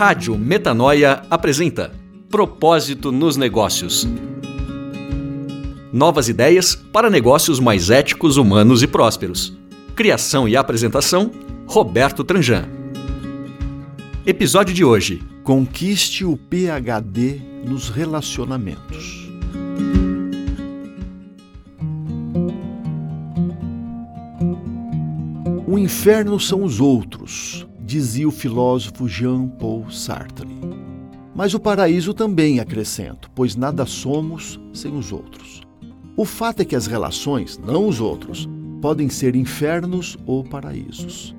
Rádio Metanoia apresenta Propósito nos Negócios. Novas ideias para negócios mais éticos, humanos e prósperos. Criação e apresentação: Roberto Tranjan. Episódio de hoje: Conquiste o PhD nos relacionamentos. O inferno são os outros, dizia o filósofo Jean-Paul Sartre. Mas o paraíso também, acrescento, pois nada somos sem os outros. O fato é que as relações, não os outros, podem ser infernos ou paraísos.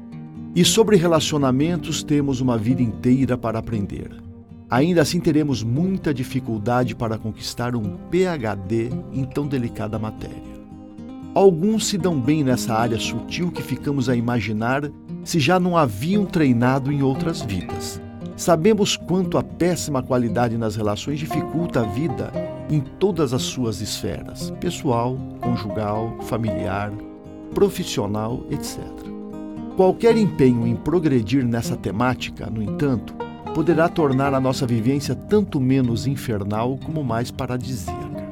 E sobre relacionamentos temos uma vida inteira para aprender. Ainda assim teremos muita dificuldade para conquistar um PhD em tão delicada matéria. Alguns se dão bem nessa área sutil que ficamos a imaginar se já não haviam treinado em outras vidas. Sabemos quanto a péssima qualidade nas relações dificulta a vida em todas as suas esferas pessoal, conjugal, familiar, profissional, etc. Qualquer empenho em progredir nessa temática, no entanto, poderá tornar a nossa vivência tanto menos infernal como mais paradisíaca.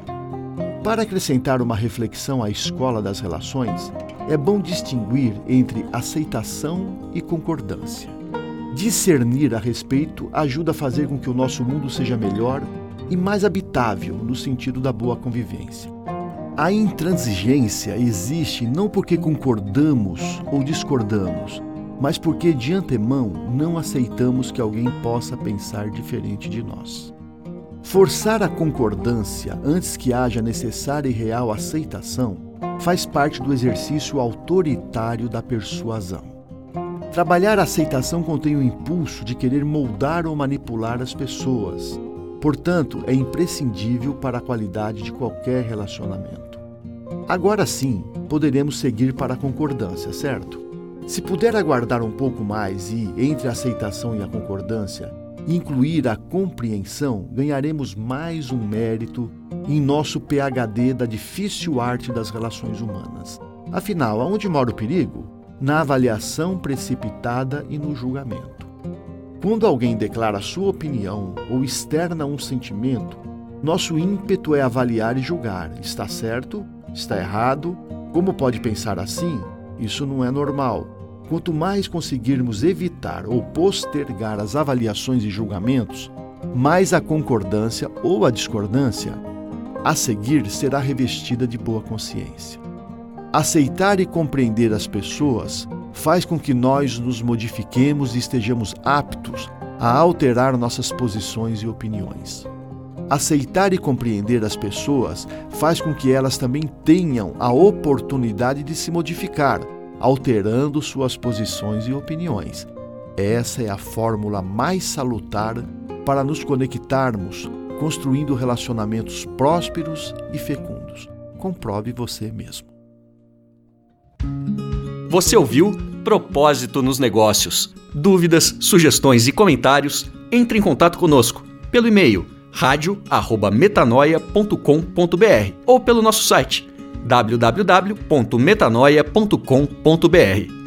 Para acrescentar uma reflexão à escola das relações, é bom distinguir entre aceitação e concordância. Discernir a respeito ajuda a fazer com que o nosso mundo seja melhor e mais habitável no sentido da boa convivência. A intransigência existe não porque concordamos ou discordamos, mas porque de antemão não aceitamos que alguém possa pensar diferente de nós. Forçar a concordância antes que haja necessária e real aceitação faz parte do exercício autoritário da persuasão. Trabalhar a aceitação contém o impulso de querer moldar ou manipular as pessoas. Portanto, é imprescindível para a qualidade de qualquer relacionamento. Agora sim, poderemos seguir para a concordância, certo? Se puder aguardar um pouco mais e, entre a aceitação e a concordância, incluir a compreensão, ganharemos mais um mérito em nosso PhD da difícil arte das relações humanas. Afinal, aonde mora o perigo? Na avaliação precipitada e no julgamento. Quando alguém declara sua opinião ou externa um sentimento, nosso ímpeto é avaliar e julgar: está certo? Está errado? Como pode pensar assim? Isso não é normal. Quanto mais conseguirmos evitar ou postergar as avaliações e julgamentos, mais a concordância ou a discordância a seguir será revestida de boa consciência. Aceitar e compreender as pessoas faz com que nós nos modifiquemos e estejamos aptos a alterar nossas posições e opiniões. Aceitar e compreender as pessoas faz com que elas também tenham a oportunidade de se modificar alterando suas posições e opiniões. Essa é a fórmula mais salutar para nos conectarmos, construindo relacionamentos prósperos e fecundos. Comprove você mesmo. Você ouviu Propósito nos Negócios. Dúvidas, sugestões e comentários? Entre em contato conosco pelo e-mail radio@metanoia.com.br ou pelo nosso site www.metanoia.com.br.